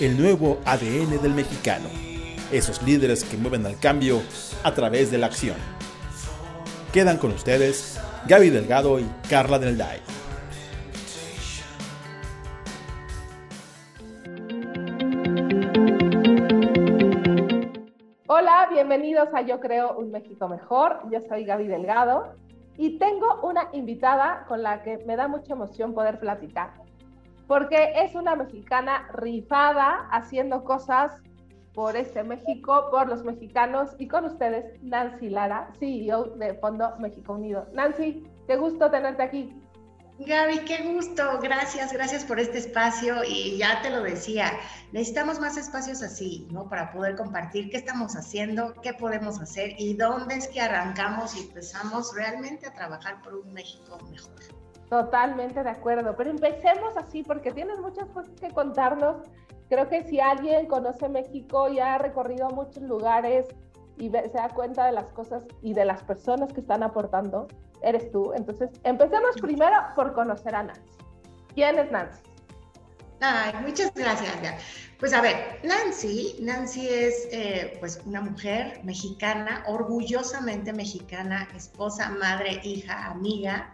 el nuevo ADN del mexicano, esos líderes que mueven al cambio a través de la acción. Quedan con ustedes Gaby Delgado y Carla Del Day. Hola, bienvenidos a Yo Creo un México Mejor. Yo soy Gaby Delgado y tengo una invitada con la que me da mucha emoción poder platicar, porque es una mexicana rifada haciendo cosas por este México, por los mexicanos y con ustedes, Nancy Lara, CEO de Fondo México Unido. Nancy, qué gusto tenerte aquí. Gaby, qué gusto, gracias, gracias por este espacio y ya te lo decía, necesitamos más espacios así, ¿no? Para poder compartir qué estamos haciendo, qué podemos hacer y dónde es que arrancamos y empezamos realmente a trabajar por un México mejor. Totalmente de acuerdo, pero empecemos así porque tienes muchas cosas que contarnos. Creo que si alguien conoce México y ha recorrido muchos lugares y se da cuenta de las cosas y de las personas que están aportando, eres tú. Entonces, empecemos primero por conocer a Nancy. ¿Quién es Nancy? Ay, muchas gracias. Pues a ver, Nancy, Nancy es eh, pues una mujer mexicana, orgullosamente mexicana, esposa, madre, hija, amiga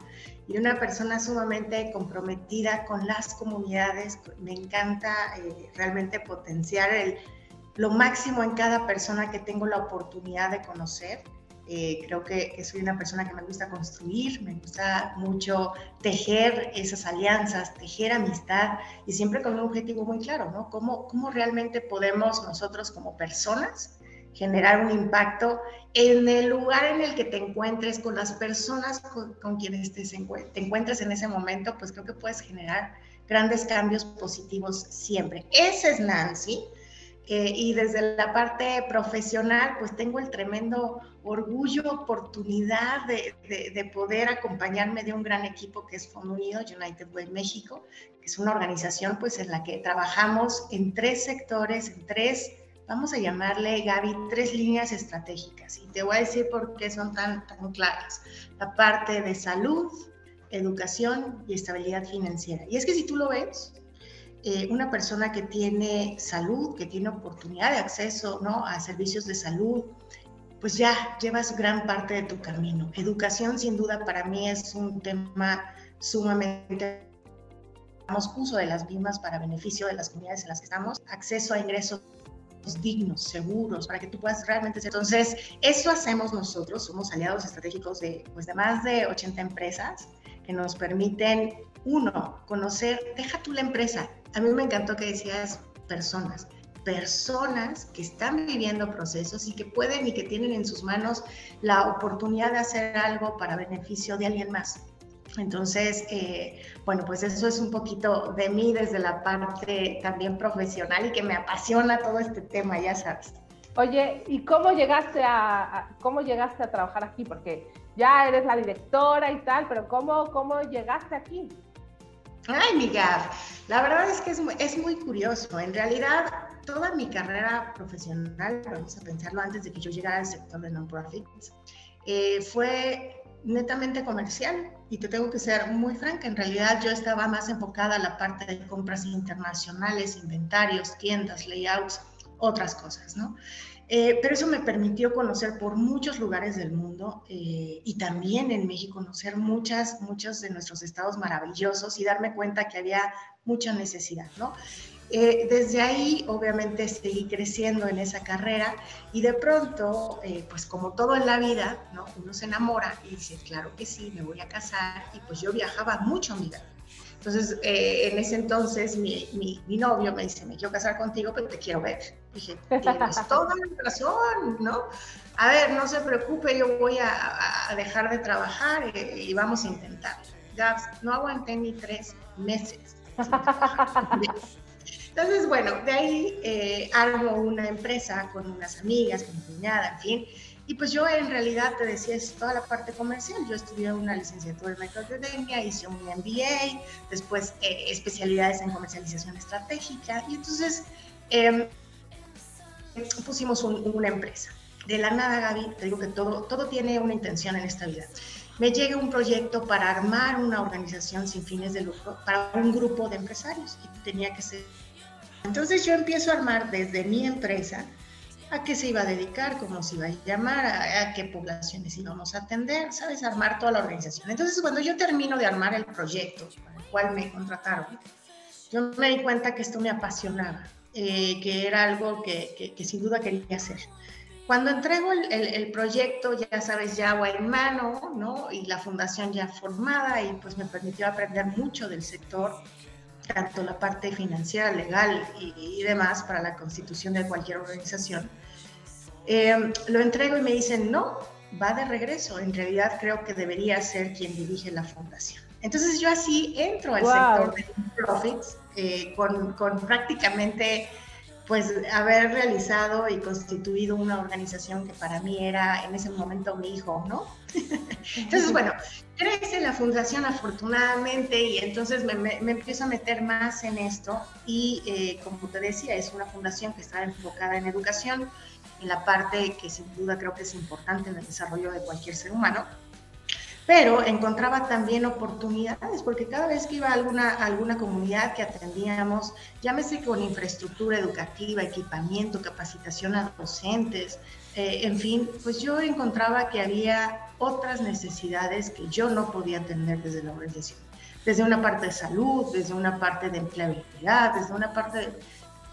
y una persona sumamente comprometida con las comunidades. Me encanta eh, realmente potenciar el, lo máximo en cada persona que tengo la oportunidad de conocer. Eh, creo que, soy una persona que me gusta construir, me gusta mucho tejer esas alianzas, tejer amistad y siempre con un objetivo muy claro, ¿no? ¿Cómo, cómo realmente podemos nosotros como personas generar un impacto en el lugar en el que te encuentres, con las personas con, quienes te, te encuentres en ese momento, pues creo que puedes generar grandes cambios positivos siempre. Ese es Nancy. Eh, y desde la parte profesional, pues tengo el tremendo orgullo, oportunidad de, de, poder acompañarme de un gran equipo que es Fondo Unido, United Way México, que es una organización pues en la que trabajamos en tres sectores, en tres, vamos a llamarle, Gaby, tres líneas estratégicas. Y te voy a decir por qué son tan, tan claras. La parte de salud, educación y estabilidad financiera. Y es que si tú lo ves, eh, una persona que tiene salud, que tiene oportunidad de acceso ¿no? a servicios de salud, pues ya llevas gran parte de tu camino. Educación, sin duda, para mí es un tema sumamente uso de las mismas para beneficio de las comunidades en las que estamos, acceso a ingresos dignos, seguros, para que tú puedas realmente ser. Entonces, eso hacemos nosotros, somos aliados estratégicos de, pues, de más de 80 empresas que nos permiten, uno, conocer, deja tú la empresa, a mí me encantó que decías personas, personas que están viviendo procesos y que pueden y que tienen en sus manos la oportunidad de hacer algo para beneficio de alguien más. Entonces, eh, bueno, pues eso es un poquito de mí desde la parte también profesional y que me apasiona todo este tema, ya sabes. Oye, ¿y cómo llegaste a, cómo llegaste a trabajar aquí? Porque ya eres la directora y tal, pero ¿cómo, cómo llegaste aquí? Ay, mi la verdad es que es muy, es muy curioso. En realidad, toda mi carrera profesional, vamos a pensarlo antes de que yo llegara al sector de non-profits, eh, fue netamente comercial. Y te tengo que ser muy franca, en realidad yo estaba más enfocada a la parte de compras internacionales, inventarios, tiendas, layouts, otras cosas, ¿no? Eh, pero eso me permitió conocer por muchos lugares del mundo eh, y también en México conocer muchas, muchos de nuestros estados maravillosos y darme cuenta que había mucha necesidad, ¿no? Eh, desde ahí, obviamente, seguí creciendo en esa carrera y de pronto, pues como todo en la vida, ¿no? Uno se enamora y dice, claro que sí, me voy a casar y pues yo viajaba mucho, mira, entonces, eh, en ese entonces, mi, mi, novio me dice, me quiero casar contigo, pero te quiero ver. Dije, tienes toda la razón, ¿no? A ver, no se preocupe, yo voy a, dejar de trabajar y, vamos a intentar. Ya no aguanté ni tres meses. Entonces, bueno, de ahí eh, armo una empresa con unas amigas, con mi cuñada, en fin. Y pues yo en realidad te decía, es toda la parte comercial. Yo estudié una licenciatura en Mercadotecnia, hice un MBA, después eh, especialidades en comercialización estratégica. Y entonces eh, pusimos una empresa. De la nada, Gaby, te digo que todo, todo tiene una intención en esta vida. Me llega un proyecto para armar una organización sin fines de lucro para un grupo de empresarios y tenía que ser. Entonces yo empiezo a armar desde mi empresa a qué se iba a dedicar, cómo se iba a llamar, a, qué poblaciones íbamos a atender, ¿sabes? Armar toda la organización. Entonces, cuando yo termino de armar el proyecto para el cual me contrataron, yo me di cuenta que esto me apasionaba, eh, que era algo que, que, sin duda quería hacer. Cuando entrego el, el, proyecto, ya sabes, ya agua en mano, ¿no? Y la fundación ya formada y pues me permitió aprender mucho del sector, tanto la parte financiera, legal y, demás para la constitución de cualquier organización. Eh, lo entrego y me dicen, no, va de regreso. En realidad creo que debería ser quien dirige la fundación. Entonces yo así entro al sector de profits eh, con, con prácticamente pues haber realizado y constituido una organización que para mí era en ese momento mi hijo, ¿no? entonces, bueno, crece la fundación afortunadamente y entonces me, empiezo a meter más en esto y eh, como te decía, es una fundación que está enfocada en educación, en la parte que sin duda creo que es importante en el desarrollo de cualquier ser humano pero encontraba también oportunidades, porque cada vez que iba a alguna, alguna comunidad que atendíamos, llámese con infraestructura educativa, equipamiento, capacitación a docentes, eh, en fin, pues yo encontraba que había otras necesidades que yo no podía atender desde la organización, desde una parte de salud, desde una parte de empleabilidad, desde una parte de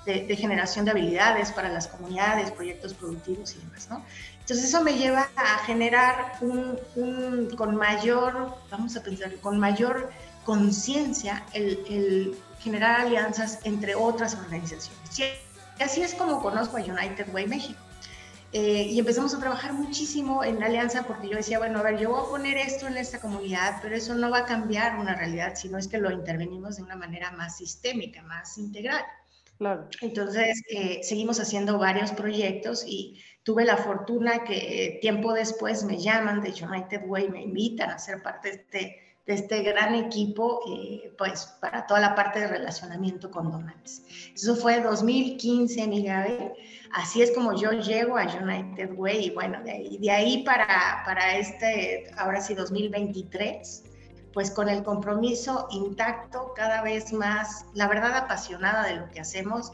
de, generación de habilidades para las comunidades, proyectos productivos y demás, ¿no? Entonces eso me lleva a generar un, con mayor, vamos a pensar, con mayor conciencia el, generar alianzas entre otras organizaciones. Y así es como conozco a United Way México. Eh, y empezamos a trabajar muchísimo en la alianza porque yo decía, bueno, a ver, yo voy a poner esto en esta comunidad, pero eso no va a cambiar una realidad, sino es que lo intervenimos de una manera más sistémica, más integral. Entonces, eh, seguimos haciendo varios proyectos y tuve la fortuna que tiempo después me llaman de United Way, me invitan a ser parte de este, de este gran equipo, eh, pues para toda la parte de relacionamiento con donantes. Eso fue 2015, mi Gaby. Así es como yo llego a United Way y bueno, de ahí, de ahí para, para este, ahora sí, 2023 pues con el compromiso intacto, cada vez más, la verdad apasionada de lo que hacemos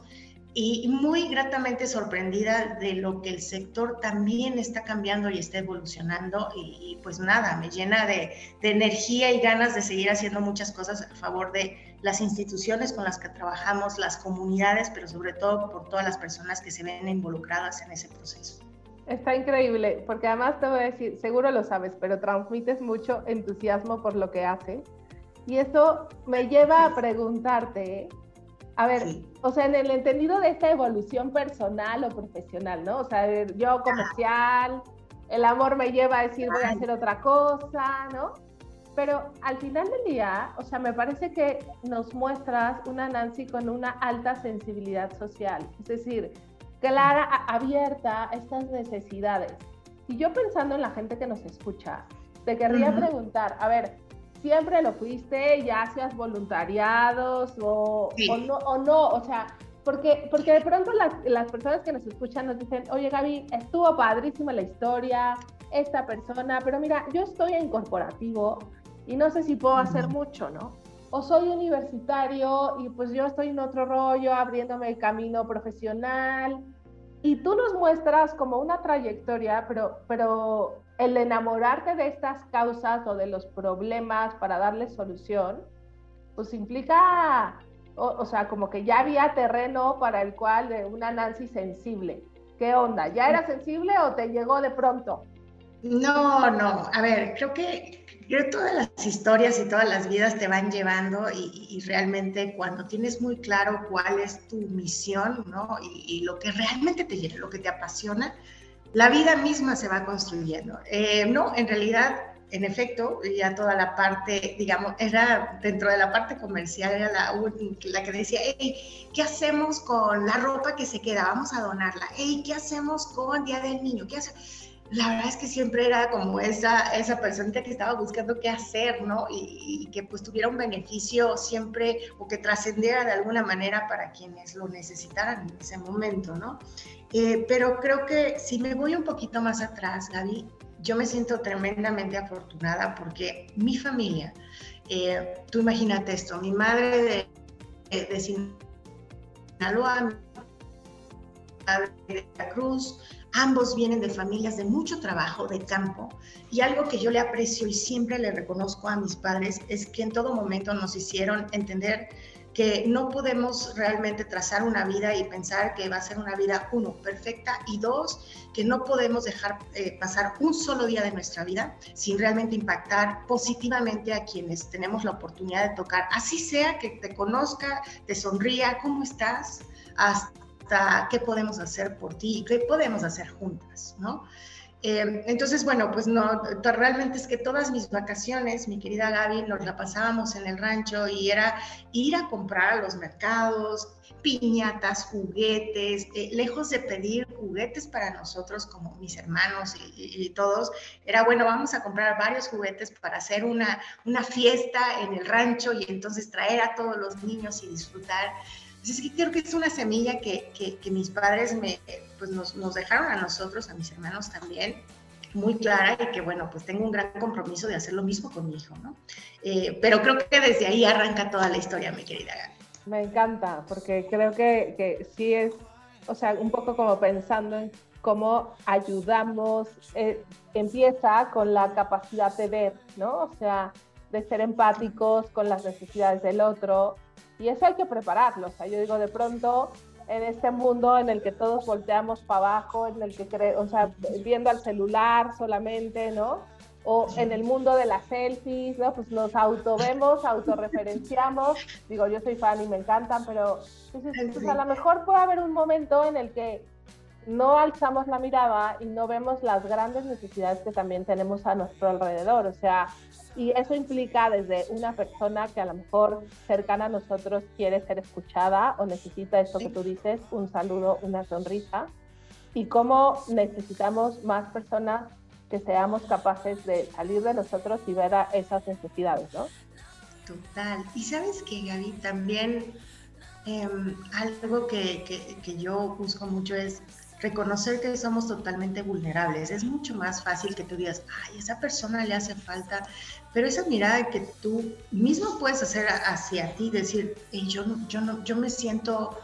y muy gratamente sorprendida de lo que el sector también está cambiando y está evolucionando y, pues nada, me llena de, energía y ganas de seguir haciendo muchas cosas a favor de las instituciones con las que trabajamos, las comunidades, pero sobre todo por todas las personas que se ven involucradas en ese proceso. Está increíble, porque además te voy a decir, seguro lo sabes, pero transmites mucho entusiasmo por lo que haces. Y eso me lleva a preguntarte, a ver, o sea, en el entendido de esta evolución personal o profesional, ¿no? O sea, yo comercial, el amor me lleva a decir voy a hacer otra cosa, ¿no? Pero al final del día, o sea, me parece que nos muestras una Nancy con una alta sensibilidad social. Es decir, clara, abierta a estas necesidades. Y yo pensando en la gente que nos escucha, te querría preguntar, a ver, ¿siempre lo fuiste? ¿Ya hacías voluntariados o, o, no, o no? O sea, porque, porque de pronto las, las, personas que nos escuchan nos dicen, oye Gaby, estuvo padrísima la historia, esta persona, pero mira, yo estoy en corporativo y no sé si puedo hacer mucho, ¿no? O soy universitario y pues yo estoy en otro rollo, abriéndome el camino profesional. Y tú nos muestras como una trayectoria, pero, pero el enamorarte de estas causas o de los problemas para darles solución, pues implica, o, sea, como que ya había terreno para el cual de una Nancy sensible. ¿Qué onda? ¿Ya era sensible o te llegó de pronto? No, no. A ver, creo que Creo que todas las historias y todas las vidas te van llevando y, realmente cuando tienes muy claro cuál es tu misión, ¿no? Y, lo que realmente te lo que te apasiona, la vida misma se va construyendo. Eh, no, en realidad en efecto, ya toda la parte, digamos, era dentro de la parte comercial, era la, la que decía, hey, ¿qué hacemos con la ropa que se queda? Vamos a donarla. Hey, ¿qué hacemos con Día del Niño? ¿Qué hacemos? La verdad es que siempre era como esa, esa persona que estaba buscando qué hacer, ¿no? Y, que pues tuviera un beneficio siempre o que trascendiera de alguna manera para quienes lo necesitaran en ese momento, ¿no? Eh, pero creo que si me voy un poquito más atrás, Gaby, yo me siento tremendamente afortunada porque mi familia, eh, tú imagínate esto, mi madre de, de Sinaloa, mi padre de la Cruz, ambos vienen de familias de mucho trabajo, de campo, y algo que yo le aprecio y siempre le reconozco a mis padres es que en todo momento nos hicieron entender que no podemos realmente trazar una vida y pensar que va a ser una vida, uno, perfecta y dos, que no podemos dejar eh, pasar un solo día de nuestra vida sin realmente impactar positivamente a quienes tenemos la oportunidad de tocar, así sea que te conozca, te sonría, ¿cómo estás? Hasta qué podemos hacer por ti y qué podemos hacer juntas, ¿no? Eh, entonces, bueno, pues no, realmente es que todas mis vacaciones, mi querida Gaby, nos la pasábamos en el rancho y era ir a comprar a los mercados, piñatas, juguetes, eh, lejos de pedir juguetes para nosotros como mis hermanos y, todos, era bueno, vamos a comprar varios juguetes para hacer una, una fiesta en el rancho y entonces traer a todos los niños y disfrutar. Así que creo que es una semilla que, que, mis padres me, pues nos, nos, dejaron a nosotros, a mis hermanos también, muy clara y que bueno, pues tengo un gran compromiso de hacer lo mismo con mi hijo, ¿no? Eh, pero creo que desde ahí arranca toda la historia, mi querida Gaby. Me encanta, porque creo que, que sí es, o sea, un poco como pensando en cómo ayudamos, eh, empieza con la capacidad de ver, ¿no? O sea, de ser empáticos con las necesidades del otro, y eso hay que prepararlo. O sea, yo digo, de pronto, en este mundo en el que todos volteamos para abajo, en el que, cre o sea, viendo al celular solamente, ¿no? O en el mundo de las selfies, ¿no? Pues nos autovemos, autorreferenciamos. Digo, yo soy fan y me encantan, pero pues, pues, a lo mejor puede haber un momento en el que no alzamos la mirada y no vemos las grandes necesidades que también tenemos a nuestro alrededor. O sea, y eso implica desde una persona que a lo mejor cercana a nosotros quiere ser escuchada o necesita esto que tú dices, un saludo, una sonrisa, y cómo necesitamos más personas que seamos capaces de salir de nosotros y ver a esas necesidades, ¿no? Total. Y sabes que, Gaby, también em, algo que, que, que yo busco mucho es reconocer que somos totalmente vulnerables. Es mucho más fácil que tú digas, ay, esa persona le hace falta, pero esa mirada que tú mismo puedes hacer hacia ti, decir, yo, yo, yo me siento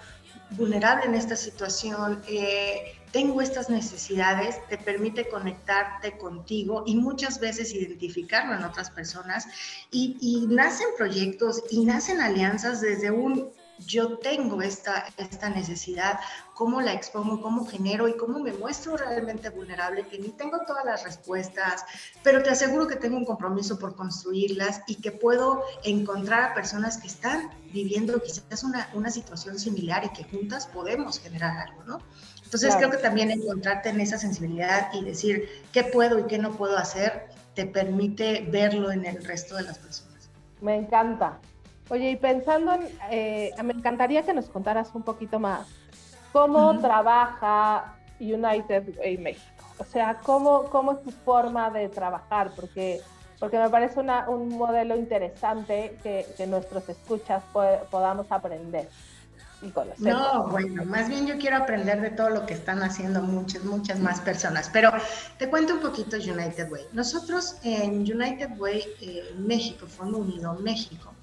vulnerable en esta situación, eh, tengo estas necesidades, te permite conectarte contigo y muchas veces identificarlo en otras personas y nacen proyectos y nacen alianzas desde un yo tengo esta, esta necesidad, cómo la expongo, cómo genero y cómo me muestro realmente vulnerable, que ni tengo todas las respuestas, pero te aseguro que tengo un compromiso por construirlas y que puedo encontrar a personas que están viviendo quizás una, una situación similar y que juntas podemos generar algo, ¿no? Entonces creo que también encontrarte en esa sensibilidad y decir qué puedo y qué no puedo hacer te permite verlo en el resto de las personas. Me encanta, Oye, y pensando en, eh, me encantaría que nos contaras un poquito más cómo trabaja United Way México. O sea, cómo, cómo es tu forma de trabajar, porque, porque me parece una, un modelo interesante que, que nuestros escuchas podamos aprender. Y conocer. No, bueno, más bien yo quiero aprender de todo lo que están haciendo muchas, muchas más personas. Pero te cuento un poquito United Way. Nosotros en United Way eh, México, Fondo Unido México,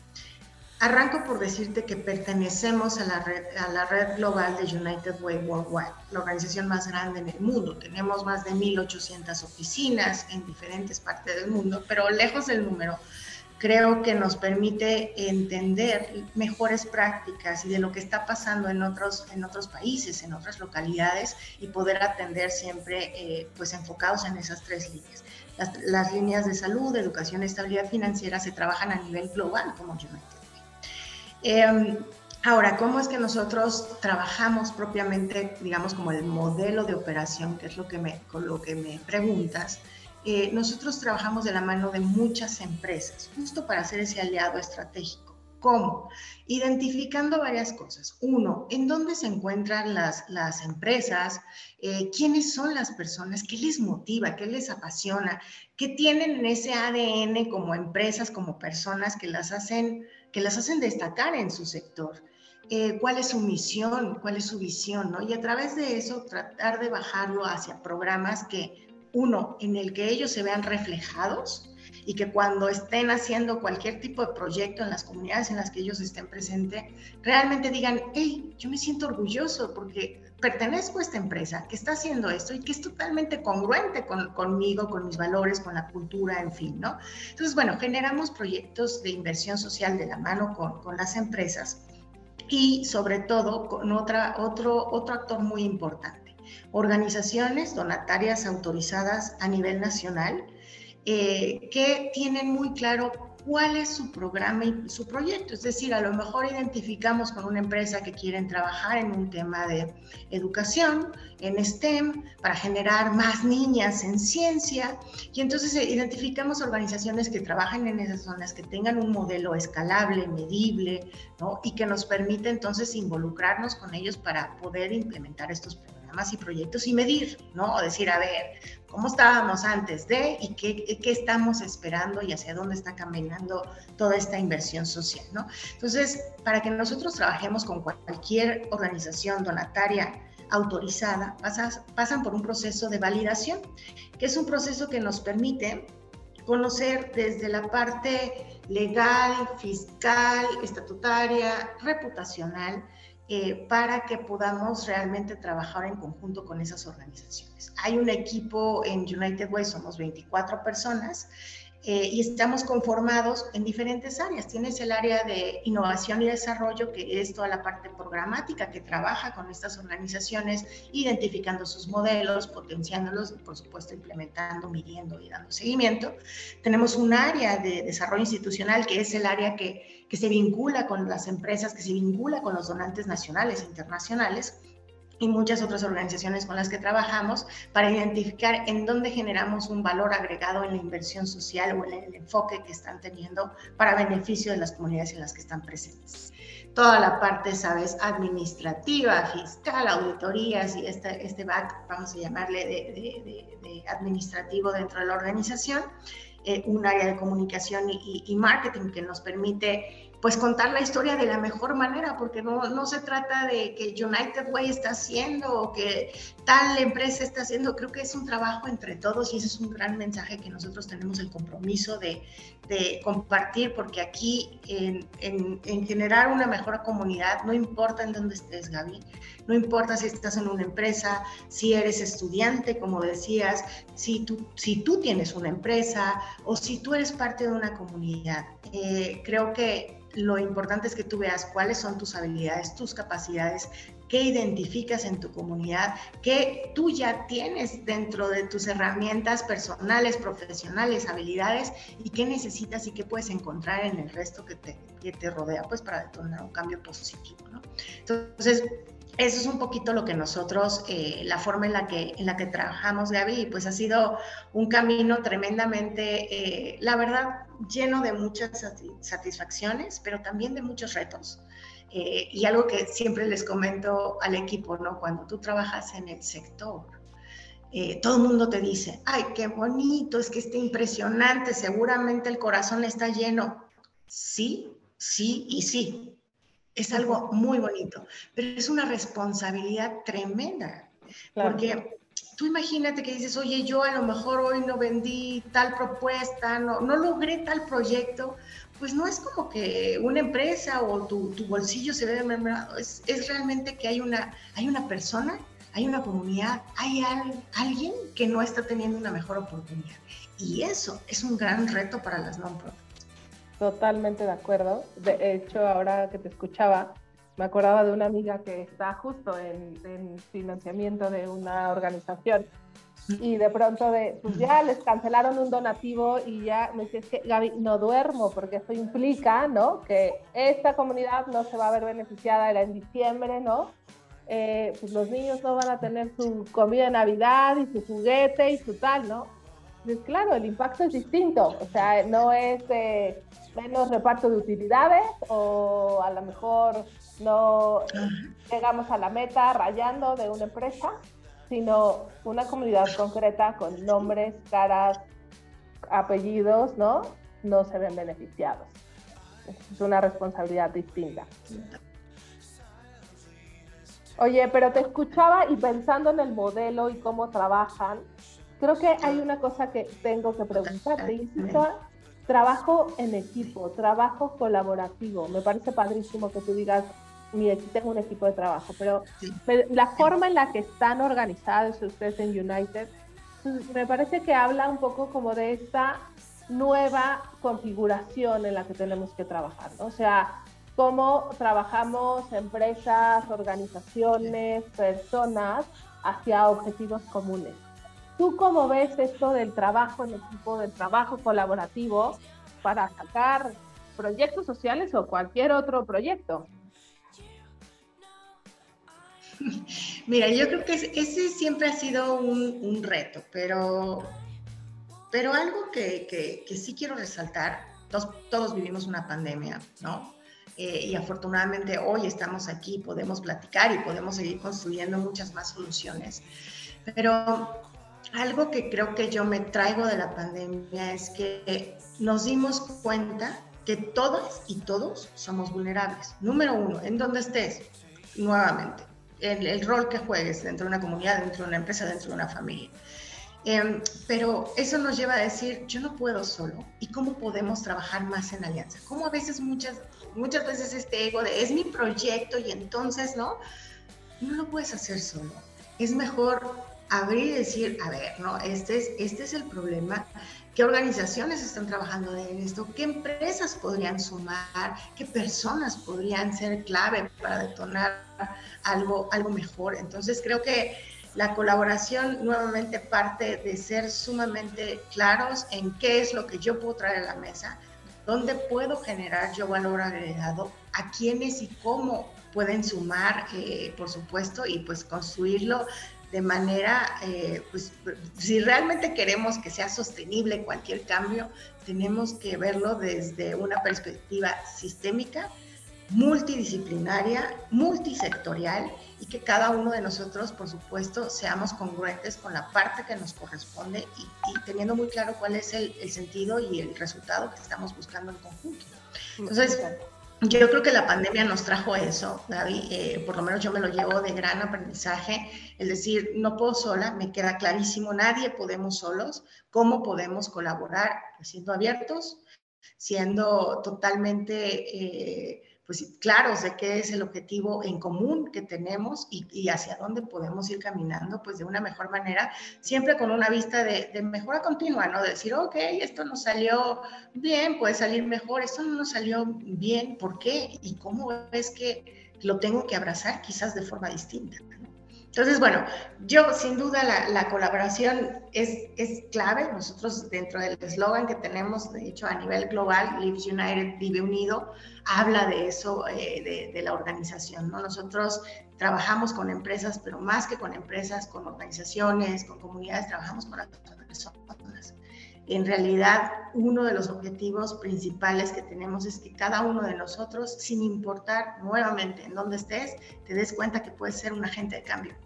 Arranco por decirte que pertenecemos a la, red, a la red global de United Way Worldwide, la organización más grande en el mundo. Tenemos más de 1.800 oficinas en diferentes partes del mundo, pero lejos del número, creo que nos permite entender mejores prácticas y de lo que está pasando en otros, en otros países, en otras localidades y poder atender siempre eh, pues enfocados en esas tres líneas. Las, las líneas de salud, educación y estabilidad financiera se trabajan a nivel global como United Em, ahora, ¿cómo es que nosotros trabajamos propiamente, digamos, como el modelo de operación, que es lo que me, con lo que me preguntas? eh, nosotros trabajamos de la mano de muchas empresas, justo para hacer ese aliado estratégico. ¿Cómo? Identificando varias cosas. Uno, ¿en dónde se encuentran las, las empresas? Eh, ¿Quiénes son las personas? ¿Qué les motiva? ¿Qué les apasiona? ¿Qué tienen en ese ADN como empresas, como personas que las hacen, que las hacen destacar en su sector? Eh, cuál es su misión, cuál es su visión, ¿no? Y a través de eso tratar de bajarlo hacia programas que, uno, en el que ellos se vean reflejados, y que cuando estén haciendo cualquier tipo de proyecto en las comunidades en las que ellos estén presentes, realmente digan, hey, yo me siento orgulloso porque pertenezco a esta empresa que está haciendo esto y que es totalmente congruente con, conmigo, con mis valores, con la cultura, en fin, ¿no? Entonces, bueno, generamos proyectos de inversión social de la mano con, con las empresas y sobre todo con otra, otro, otro actor muy importante, organizaciones donatarias autorizadas a nivel nacional eh, que tienen muy claro cuál es su programa y su proyecto. Es decir, a lo mejor identificamos con una empresa que quieren trabajar en un tema de educación, en STEM, para generar más niñas en ciencia. Y entonces eh, identificamos organizaciones que trabajan en esas zonas, que tengan un modelo escalable, medible, ¿no? y que nos permite entonces involucrarnos con ellos para poder implementar estos programas y proyectos y medir, ¿no? O decir, a ver, ¿cómo estábamos antes de y qué, qué estamos esperando y hacia dónde está caminando toda esta inversión social, ¿no? Entonces, para que nosotros trabajemos con cualquier organización donataria, autorizada, pasan por un proceso de validación, que es un proceso que nos permite conocer desde la parte legal, fiscal, estatutaria, reputacional, eh, para que podamos realmente trabajar en conjunto con esas organizaciones. Hay un equipo en United Way, somos 24 personas, eh, y estamos conformados en diferentes áreas. Tienes el área de innovación y desarrollo, que es toda la parte programática que trabaja con estas organizaciones, identificando sus modelos, potenciándolos y, por supuesto, implementando, midiendo y dando seguimiento. Tenemos un área de desarrollo institucional, que es el área que, que se vincula con las empresas, que se vincula con los donantes nacionales e internacionales y muchas otras organizaciones con las que trabajamos para identificar en dónde generamos un valor agregado en la inversión social o en el enfoque que están teniendo para beneficio de las comunidades en las que están presentes. Toda la parte, sabes, administrativa, fiscal, auditorías y este, este back, vamos a llamarle de, administrativo dentro de la organización, eh, un área de comunicación y, marketing que nos permite pues contar la historia de la mejor manera, porque no, no se trata de que United Way está haciendo o que tal empresa está haciendo, creo que es un trabajo entre todos y ese es un gran mensaje que nosotros tenemos el compromiso de, de compartir, porque aquí en, en, en, generar una mejor comunidad, no importa en dónde estés, Gaby, no importa si estás en una empresa, si eres estudiante, como decías, si tú, si tú tienes una empresa o si tú eres parte de una comunidad. Eh, creo que lo importante es que tú veas cuáles son tus habilidades, tus capacidades, qué identificas en tu comunidad, qué tú ya tienes dentro de tus herramientas personales, profesionales, habilidades y qué necesitas y qué puedes encontrar en el resto que te, que te rodea, pues para detonar un cambio positivo, ¿no? Entonces, eso es un poquito lo que nosotros, eh, la forma en la, que, en la que trabajamos, Gaby, pues ha sido un camino tremendamente, eh, la verdad, lleno de muchas satisfacciones, pero también de muchos retos. Eh, y algo que siempre les comento al equipo, ¿no? Cuando tú trabajas en el sector, todo el mundo te dice, ay, qué bonito, es que está impresionante, seguramente el corazón está lleno. Sí, sí y sí, es algo muy bonito, pero es una responsabilidad tremenda, porque tú imagínate que dices, oye, yo a lo mejor hoy no vendí tal propuesta, no, no logré tal proyecto, pues no es como que una empresa o tu, tu bolsillo se ve mermado, es, es, realmente que hay una, hay una persona, hay una comunidad, hay alguien que no está teniendo una mejor oportunidad. Y eso es un gran reto para las non-profit. Totalmente de acuerdo. De hecho, ahora que te escuchaba, me acordaba de una amiga que está justo en, financiamiento de una organización y de pronto de, pues ya les cancelaron un donativo y ya me dice, que Gaby, no duermo porque eso implica, ¿no? Que esta comunidad no se va a ver beneficiada, era en diciembre, ¿no? Eh, pues los niños no van a tener su comida de Navidad y su juguete y su tal, ¿no? Pues claro, el impacto es distinto, o sea, no es menos reparto de utilidades o a lo mejor no llegamos a la meta rayando de una empresa, sino una comunidad concreta con nombres, caras, apellidos, ¿no? No se ven beneficiados. Es una responsabilidad distinta. Oye, pero te escuchaba y pensando en el modelo y cómo trabajan, creo que hay una cosa que tengo que preguntarte. trabajo en equipo, trabajo colaborativo. Me parece padrísimo que tú digas, mire, aquí tengo un equipo de trabajo, pero la forma en la que están organizados ustedes en United, pues, me parece que habla un poco como de esta nueva configuración en la que tenemos que trabajar, ¿no? O sea, cómo trabajamos empresas, organizaciones, personas hacia objetivos comunes. ¿Tú cómo ves esto del trabajo en equipo, del trabajo colaborativo para sacar proyectos sociales o cualquier otro proyecto? Mira, yo creo que ese siempre ha sido un, reto, pero, pero algo que, sí quiero resaltar, todos, todos, vivimos una pandemia, ¿no? Eh, y afortunadamente hoy estamos aquí, podemos platicar y podemos seguir construyendo muchas más soluciones. Pero algo que creo que yo me traigo de la pandemia es que nos dimos cuenta que todas y todos somos vulnerables. Número uno, en donde estés, nuevamente, el, rol que juegues dentro de una comunidad, dentro de una empresa, dentro de una familia. Em, pero eso nos lleva a decir, yo no puedo solo, ¿y cómo podemos trabajar más en alianza? ¿Cómo a veces, muchas, muchas veces este ego de, es mi proyecto y entonces, ¿no? No lo puedes hacer solo. Es mejor abrir y decir, a ver, ¿no? Este es, este es el problema, qué organizaciones están trabajando en esto, qué empresas podrían sumar, qué personas podrían ser clave para detonar algo, algo mejor. Entonces creo que la colaboración nuevamente parte de ser sumamente claros en qué es lo que yo puedo traer a la mesa, dónde puedo generar yo valor agregado, a quiénes y cómo pueden sumar, eh, por supuesto, y pues construirlo de manera, eh, pues si realmente queremos que sea sostenible cualquier cambio, tenemos que verlo desde una perspectiva sistémica, multidisciplinaria, multisectorial y que cada uno de nosotros, por supuesto, seamos congruentes con la parte que nos corresponde y, teniendo muy claro cuál es el, el, sentido y el resultado que estamos buscando en conjunto. Entonces, yo creo que la pandemia nos trajo eso, David, eh, por lo menos yo me lo llevo de gran aprendizaje, el decir, no puedo sola, me queda clarísimo, nadie podemos solos, cómo podemos colaborar, pues, siendo abiertos, siendo totalmente... Eh, pues claros de qué es el objetivo en común que tenemos y, hacia dónde podemos ir caminando, pues de una mejor manera, siempre con una vista de, mejora continua, ¿no? De decir, ok, esto nos salió bien, puede salir mejor, esto no nos salió bien, ¿por qué? ¿Y cómo es que lo tengo que abrazar quizás de forma distinta? Entonces, bueno, yo sin duda la, colaboración es, es, clave. Nosotros dentro del eslogan que tenemos, de hecho a nivel global, Lives United, Vive Unido, habla de eso, eh, de, la organización. ¿no? Nosotros trabajamos con empresas, pero más que con empresas, con organizaciones, con comunidades, trabajamos con las personas. En realidad, uno de los objetivos principales que tenemos es que cada uno de nosotros, sin importar nuevamente en dónde estés, te des cuenta que puedes ser un agente de cambio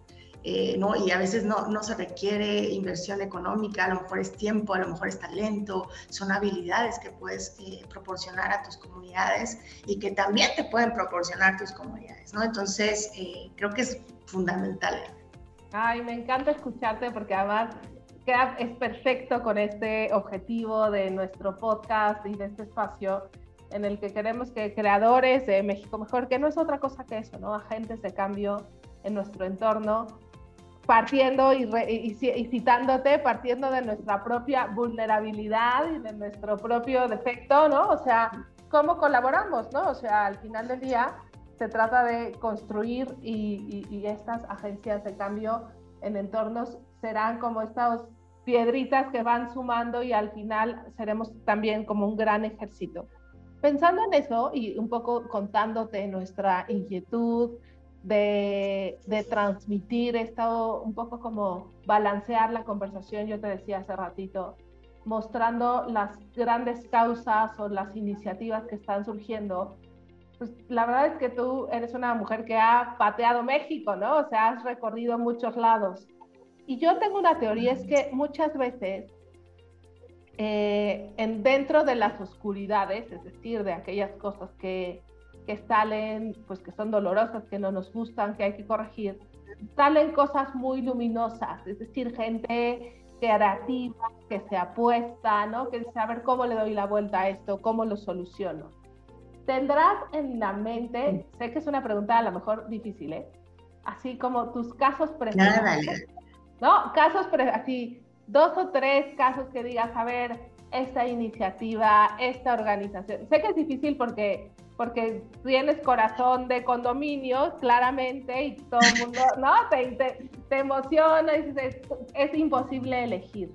eh, ¿no? Y a veces no, no se requiere inversión económica, a lo mejor es tiempo, a lo mejor es talento, son habilidades que puedes eh, proporcionar a tus comunidades y que también te pueden proporcionar tus comunidades, ¿no? Entonces, eh, creo que es fundamental. Ay, me encanta escucharte porque además queda, es perfecto con este objetivo de nuestro podcast y de este espacio en el que queremos que creadores de México Mejor, que no es otra cosa que eso, ¿no? Agentes de cambio en nuestro entorno, partiendo y, citándote, partiendo de nuestra propia vulnerabilidad y de nuestro propio defecto, ¿no? O sea, ¿cómo colaboramos, no? O sea, al final del día se trata de construir y, estas agencias de cambio en entornos serán como estas piedritas que van sumando y al final seremos también como un gran ejército. Pensando en eso y un poco contándote nuestra inquietud, de, transmitir esto, un poco como balancear la conversación. Yo te decía hace ratito, mostrando las grandes causas o las iniciativas que están surgiendo, pues la verdad es que tú eres una mujer que ha pateado México, ¿no? O sea, has recorrido muchos lados. Y yo tengo una teoría, es que muchas veces eh, en dentro de las oscuridades, es decir, de aquellas cosas que, que salen, pues que son dolorosas, que no nos gustan, que hay que corregir, salen cosas muy luminosas, es decir, gente creativa, que se apuesta, ¿no? Que dice, a ver, ¿cómo le doy la vuelta a esto? ¿Cómo lo soluciono? ¿Tendrás en la mente, sé que es una pregunta a lo mejor difícil, ¿eh? Así como tus casos preferidos. ¿No? Casos así, dos o tres casos que digas, a ver, esta iniciativa, esta organización. Sé que es difícil porque, porque tienes corazón de condominio, claramente, y todo el mundo, ¿no? Te, te, emociona y es, es, imposible elegir.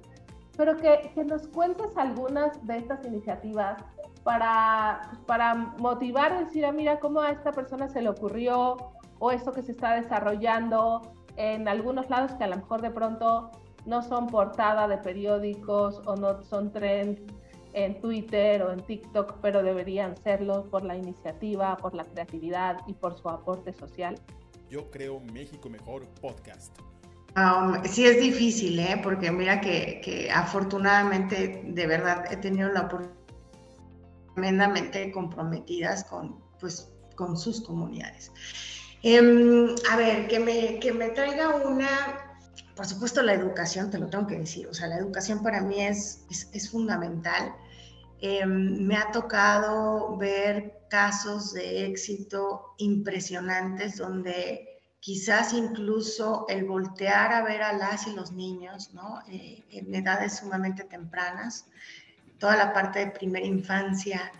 Pero que, que nos cuentes algunas de estas iniciativas para, para motivar, decir, ah, mira cómo a esta persona se le ocurrió o esto que se está desarrollando en algunos lados que a lo mejor de pronto no son portada de periódicos o no son trends en Twitter o en TikTok, pero deberían serlo por la iniciativa, por la creatividad y por su aporte social. Yo creo México Mejor Podcast. Um, sí es difícil, ¿eh? porque mira que, que afortunadamente de verdad he tenido la oportunidad tremendamente comprometidas con, pues, con sus comunidades. Em, a ver, que me, que me traiga una, por supuesto la educación, te lo tengo que decir, o sea, la educación para mí es, es, fundamental. Em, me ha tocado ver casos de éxito impresionantes donde quizás incluso el voltear a ver a las y los niños, ¿no? Eh, en edades sumamente tempranas, toda la parte de primera infancia.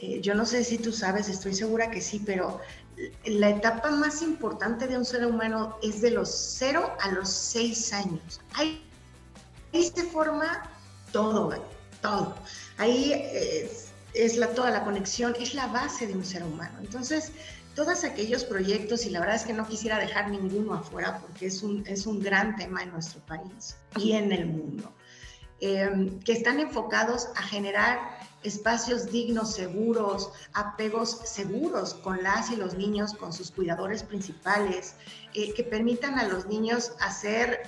Eh, yo no sé si tú sabes, estoy segura que sí, pero la etapa más importante de un ser humano es de los 0 a los 6 años. Ahí, se forma todo, todo. Ahí es, es, la, toda la conexión, es la base de un ser humano. Entonces, todos aquellos proyectos, y la verdad es que no quisiera dejar ninguno afuera porque es un, es un gran tema en nuestro país y en el mundo. Em, que están enfocados a generar espacios dignos, seguros, apegos seguros con las y los niños, con sus cuidadores principales, eh, que permitan a los niños hacer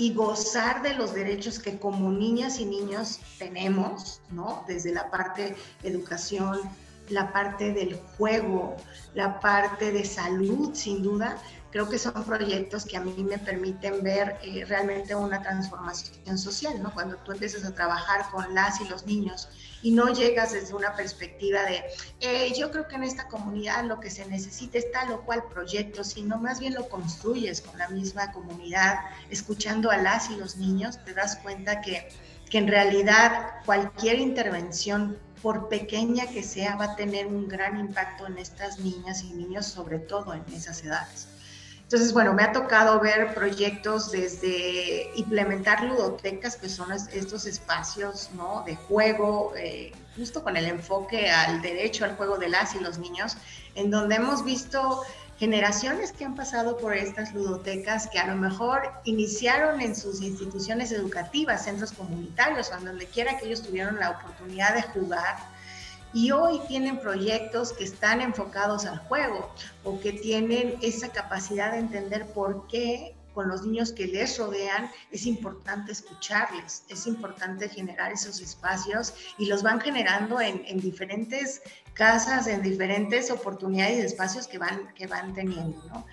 y gozar de los derechos que como niñas y niños tenemos, ¿no? Desde la parte educación, la parte del juego, la parte de salud, sin duda, creo que son proyectos que a mí me permiten ver eh, realmente una transformación social, ¿no? Cuando tú empiezas a trabajar con las y los niños y no llegas desde una perspectiva de, yo creo que en esta comunidad lo que se necesita es tal o cual proyecto, sino más bien lo construyes con la misma comunidad, escuchando a las y los niños, te das cuenta que, que en realidad cualquier intervención por pequeña que sea, va a tener un gran impacto en estas niñas y niños, sobre todo en esas edades. Entonces, bueno, me ha tocado ver proyectos desde implementar ludotecas, que son estos espacios ¿no? de juego, eh, justo con el enfoque al derecho al juego de las y los niños, en donde hemos visto generaciones que han pasado por estas ludotecas que a lo mejor iniciaron en sus instituciones educativas, centros comunitarios, o en donde quiera que ellos tuvieron la oportunidad de jugar y hoy tienen proyectos que están enfocados al juego o que tienen esa capacidad de entender por qué con los niños que les rodean es importante escucharles, es importante generar esos espacios y los van generando en, diferentes casas, en diferentes oportunidades y espacios que van, que van teniendo. ¿no?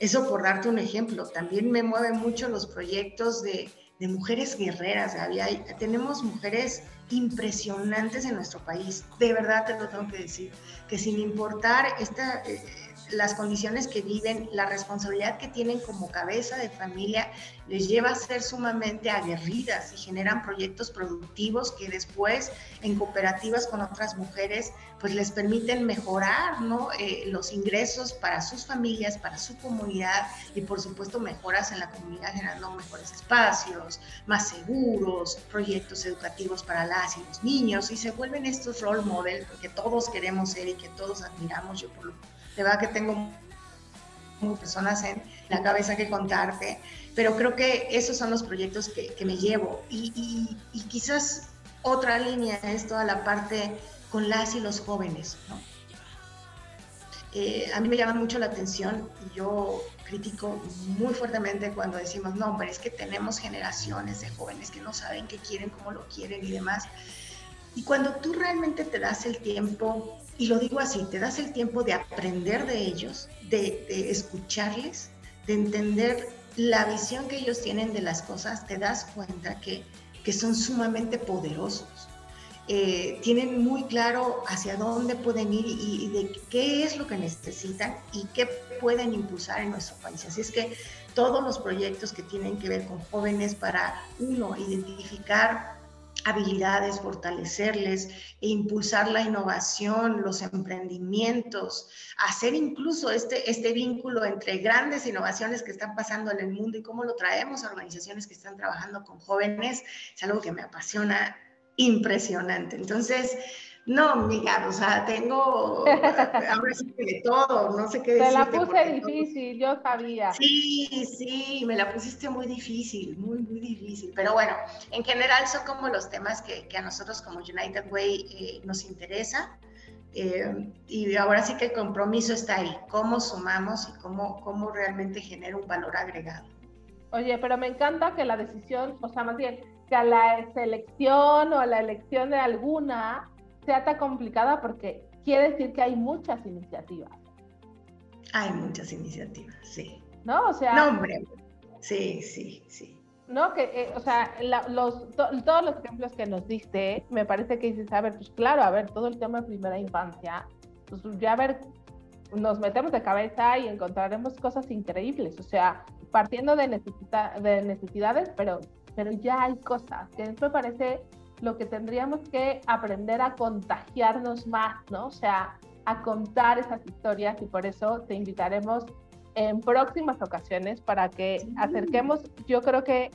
Eso por darte un ejemplo. También me mueven mucho los proyectos de, de mujeres guerreras. Había, tenemos mujeres impresionantes en nuestro país. De verdad te lo tengo que decir, que sin importar esta, eh, las condiciones que viven, la responsabilidad que tienen como cabeza de familia, les lleva a ser sumamente aguerridas y generan proyectos productivos que después en cooperativas con otras mujeres pues les permiten mejorar. Eh, los ingresos para sus familias, para su comunidad y por supuesto mejoras en la comunidad generando mejores espacios, más seguros, proyectos educativos para las y los niños y se vuelven estos role models que todos queremos ser y que todos admiramos. Yo por lo de verdad que tengo muchas personas en la cabeza que contarte, pero creo que esos son los proyectos que, me llevo y, quizás Otra línea es toda la parte con las y los jóvenes, ¿no? Eh, a mí me llama mucho la atención y yo critico muy fuertemente cuando decimos, no, hombre, es que tenemos generaciones de jóvenes que no saben qué quieren, cómo lo quieren y demás. Y cuando tú realmente te das el tiempo, y lo digo así, te das el tiempo de aprender de ellos, de, escucharles, de entender la visión que ellos tienen de las cosas, te das cuenta que, que son sumamente poderosos eh, tienen muy claro hacia dónde pueden ir y, de qué es lo que necesitan y qué pueden impulsar en nuestro país. Así es que todos los proyectos que tienen que ver con jóvenes para, uno, identificar habilidades, fortalecerles e impulsar la innovación, los emprendimientos, hacer incluso este, este vínculo entre grandes innovaciones que están pasando en el mundo y cómo lo traemos a organizaciones que están trabajando con jóvenes, es algo que me apasiona impresionante. Entonces, no, amiga, o sea, tengo ahora sí que de todo, no sé qué decir. Te la puse difícil, yo sabía. Sí, sí, me la pusiste muy difícil, muy, muy difícil. Pero bueno, en general son como los temas que, que a nosotros como United Way eh, nos interesa. Eh, y ahora sí que el compromiso está ahí, cómo sumamos y cómo, cómo realmente genera un valor agregado. Oye, pero me encanta que la decisión, o sea, más bien, que a la selección o a la elección de alguna sea tan complicada porque quiere decir que hay muchas iniciativas. Hay muchas iniciativas, sí. ¿No? O sea. No, hombre. Sí, sí, sí. ¿No? Que, eh, o sea, los, todos los ejemplos que nos diste, me parece que dices, a ver, pues claro, a ver, todo el tema de primera infancia, pues ya a ver, nos metemos de cabeza y encontraremos cosas increíbles. O sea, partiendo de, de necesidades, pero pero ya hay cosas, que me parece lo que tendríamos que aprender a contagiarnos más, ¿no? O sea, a contar esas historias y por eso te invitaremos en próximas ocasiones para que acerquemos, yo creo que,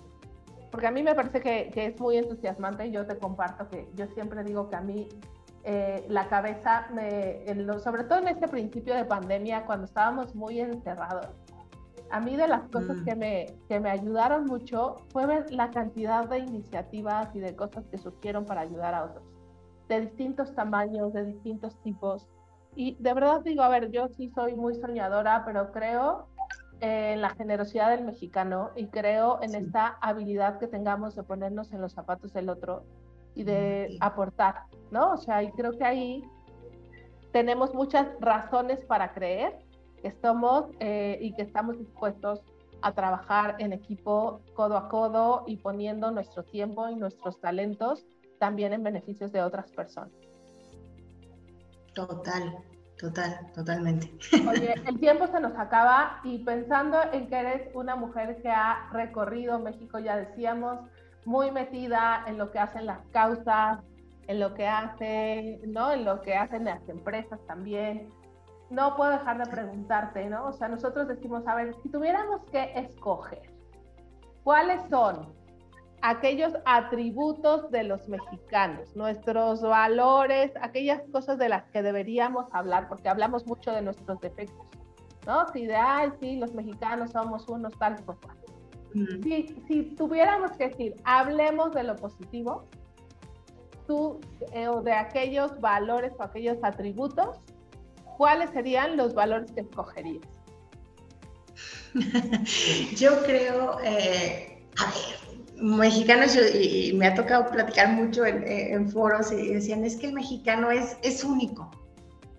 porque a mí me parece que, que, es muy entusiasmante y yo te comparto que yo siempre digo que a mí eh, la cabeza, me, sobre todo en este principio de pandemia, cuando estábamos muy encerrados, a mí de las cosas mm. que, me, que me ayudaron mucho fue ver la cantidad de iniciativas y de cosas que surgieron para ayudar a otros, de distintos tamaños, de distintos tipos. Y de verdad digo, a ver, yo sí soy muy soñadora, pero creo en la generosidad del mexicano y creo en esta habilidad que tengamos de ponernos en los zapatos del otro y de aportar, ¿no? O sea, y creo que ahí tenemos muchas razones para creer que estamos eh, y que estamos dispuestos a trabajar en equipo codo a codo y poniendo nuestro tiempo y nuestros talentos también en beneficios de otras personas. Total, total, totalmente. Oye, el tiempo se nos acaba y pensando en que eres una mujer que ha recorrido México, ya decíamos, muy metida en lo que hacen las causas, en lo que hace, ¿no? En lo que hacen las empresas también, no puedo dejar de preguntarte, ¿no? O sea, nosotros decimos, a ver, si tuviéramos que escoger, ¿cuáles son aquellos atributos de los mexicanos, nuestros valores, aquellas cosas de las que deberíamos hablar, porque hablamos mucho de nuestros defectos, ¿no? Si de, ay, sí, los mexicanos somos unos tal, pues, si, si tuviéramos que decir, hablemos de lo positivo, tú, eh, o de aquellos valores o aquellos atributos, ¿cuáles serían los valores que escogerías? Yo creo, eh, a ver, mexicanos, y, me ha tocado platicar mucho en, foros y decían, es que el mexicano es, es único.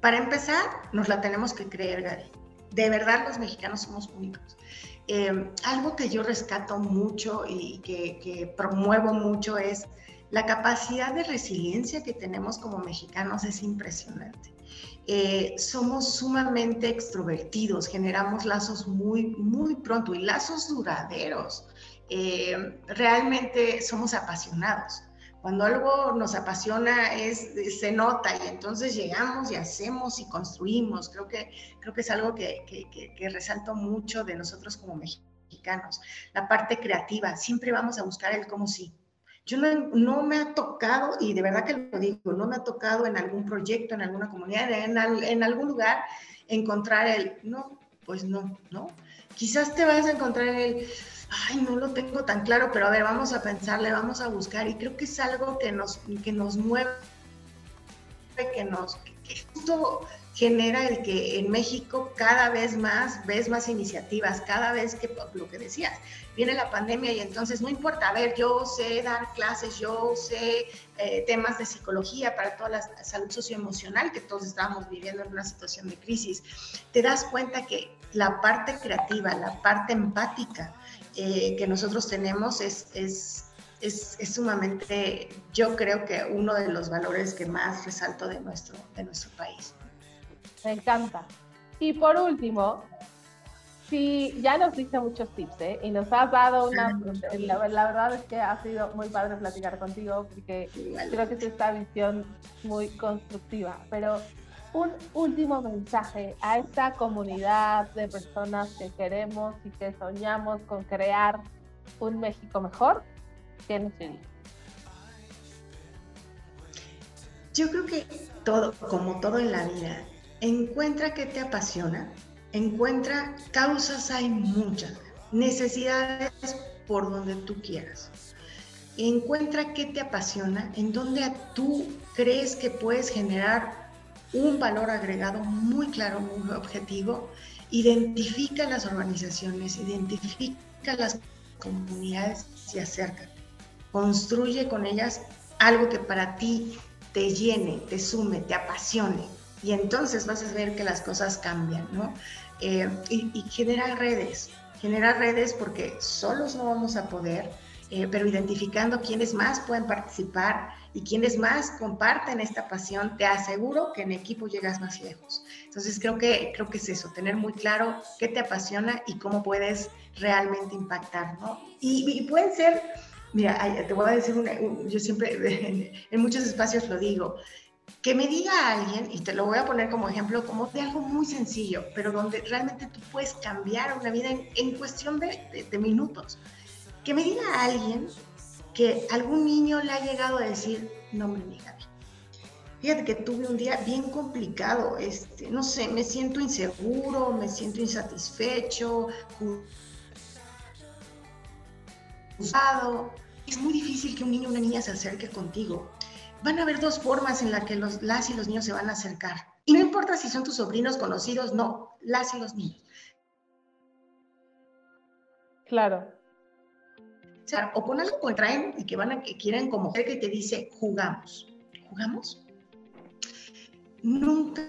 Para empezar, nos la tenemos que creer, Gary. De verdad, los mexicanos somos únicos. Eh, algo que yo rescato mucho y que promuevo mucho es la capacidad de resiliencia que tenemos como mexicanos es impresionante. Eh, somos sumamente extrovertidos, generamos lazos muy, muy pronto y lazos duraderos. Eh, realmente somos apasionados. Cuando algo nos apasiona es, se nota y entonces llegamos y hacemos y construimos. Creo que, creo que es algo que, que, que resalto mucho de nosotros como mexicanos. La parte creativa, siempre vamos a buscar el cómo sí. Yo no, me ha tocado, y de verdad que lo digo, no me ha tocado en algún proyecto, en alguna comunidad, en, algún lugar, encontrar el, no, pues no, ¿no? Quizás te vas a encontrar en el, ay, no lo tengo tan claro, pero a ver, vamos a pensarle, vamos a buscar. Y creo que es algo que nos, que nos mueve, que nos, que justo genera el que en México cada vez más ves más iniciativas, cada vez que lo que decías, viene la pandemia y entonces no importa, a ver, yo sé dar clases, yo sé eh, temas de psicología para toda la salud socioemocional que todos estábamos viviendo en una situación de crisis, te das cuenta que la parte creativa, la parte empática eh, que nosotros tenemos es, es es, es, sumamente, yo creo que uno de los valores que más resalto de nuestro, de nuestro país. Me encanta. Y por último, si ya nos diste muchos tips ¿eh? y nos has dado una... La, verdad es que ha sido muy padre platicar contigo porque creo que es esta visión muy constructiva. Pero un último mensaje a esta comunidad de personas que queremos y que soñamos con crear un México mejor. ¿Qué nos diría? Yo creo que todo, como todo en la vida, encuentra qué te apasiona, encuentra causas, hay muchas, necesidades por donde tú quieras. Encuentra qué te apasiona, en donde tú crees que puedes generar un valor agregado muy claro, muy objetivo. Identifica las organizaciones, identifica las comunidades y acércate. Construye con ellas algo que para ti te llene, te sume, te apasione y entonces vas a ver que las cosas cambian, ¿no? Eh, y, y, generar redes, generar redes porque solos no vamos a poder, eh, pero identificando quiénes más pueden participar y quiénes más comparten esta pasión, te aseguro que en equipo llegas más lejos. Entonces creo que, creo que es eso, tener muy claro qué te apasiona y cómo puedes realmente impactar, ¿no? Y, y pueden ser... Mira, te voy a decir, una, yo siempre en, en muchos espacios lo digo, que me diga alguien, y te lo voy a poner como ejemplo, como de algo muy sencillo, pero donde realmente tú puedes cambiar una vida en, cuestión de, minutos. Que me diga alguien que algún niño le ha llegado a decir, no me diga Fíjate que tuve un día bien complicado, este, no sé, me siento inseguro, me siento insatisfecho, juzgado. Es muy difícil que un niño o una niña se acerque contigo van a haber dos formas en las que los, las y los niños se van a acercar. Y no importa si son tus sobrinos conocidos, no, las y los niños. Claro. O, sea, o con algo que traen y que van a que quieren como que te dice jugamos. ¿Jugamos? Nunca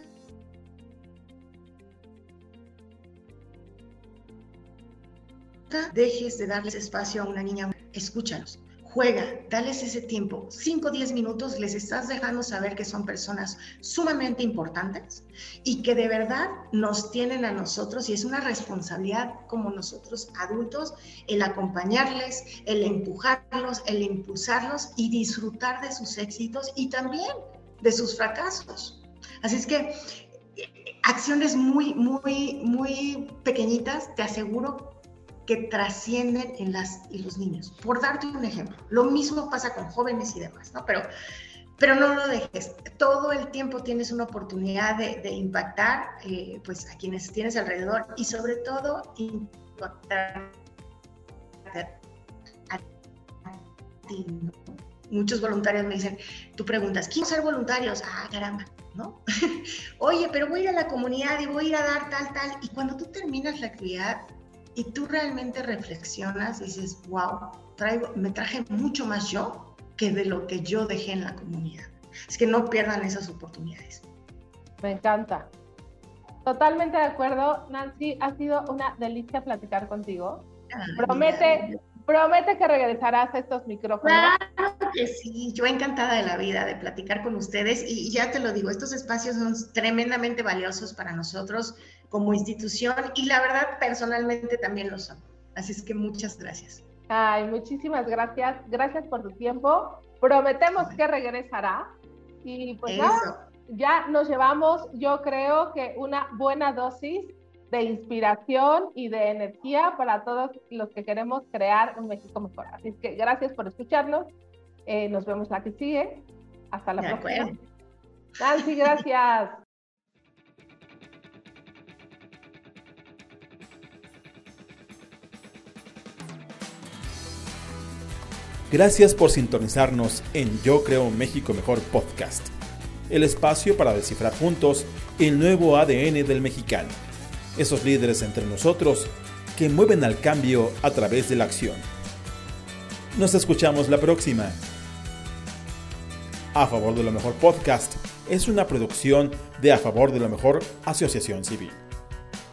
dejes de darles espacio a una niña. Escúchalos juega, dales ese tiempo, 5 o 10 minutos, les estás dejando saber que son personas sumamente importantes y que de verdad nos tienen a nosotros y es una responsabilidad como nosotros adultos el acompañarles, el empujarlos, el impulsarlos y disfrutar de sus éxitos y también de sus fracasos. Así es que eh, acciones muy, muy, muy pequeñitas, te aseguro que trascienden en, las, y los niños. Por darte un ejemplo, lo mismo pasa con jóvenes y demás, ¿no? Pero, pero no lo dejes. Todo el tiempo tienes una oportunidad de, impactar eh, pues, a quienes tienes alrededor y sobre todo impactar a ti. Muchos voluntarios me dicen, tú preguntas, ¿quién ser voluntarios? Ah, caramba, ¿no? Oye, pero voy a ir a la comunidad y voy a ir a dar tal, tal. Y cuando tú terminas la actividad, y tú realmente reflexionas y dices, wow, traigo, me traje mucho más yo que de lo que yo dejé en la comunidad. Es que no pierdan esas oportunidades. Me encanta. Totalmente de acuerdo, Nancy. Ha sido una delicia platicar contigo. promete, promete que regresarás a estos micrófonos. Claro que sí, yo encantada de la vida de platicar con ustedes y ya te lo digo, estos espacios son tremendamente valiosos para nosotros como institución y la verdad personalmente también lo son. Así es que muchas gracias. Ay, muchísimas gracias. Gracias por tu tiempo. Prometemos que regresará. Y pues ya, ya nos llevamos, yo creo que una buena dosis de inspiración y de energía para todos los que queremos crear un México mejor. Así es que gracias por escucharnos. Eh, nos vemos la que sigue. Hasta la próxima. Nancy, gracias. Gracias por sintonizarnos en Yo Creo México Mejor Podcast, el espacio para descifrar juntos el nuevo ADN del mexicano, esos líderes entre nosotros que mueven al cambio a través de la acción. Nos escuchamos la próxima. A favor de lo mejor podcast es una producción de A favor de lo mejor Asociación Civil.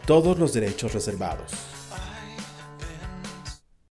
Todos los derechos reservados.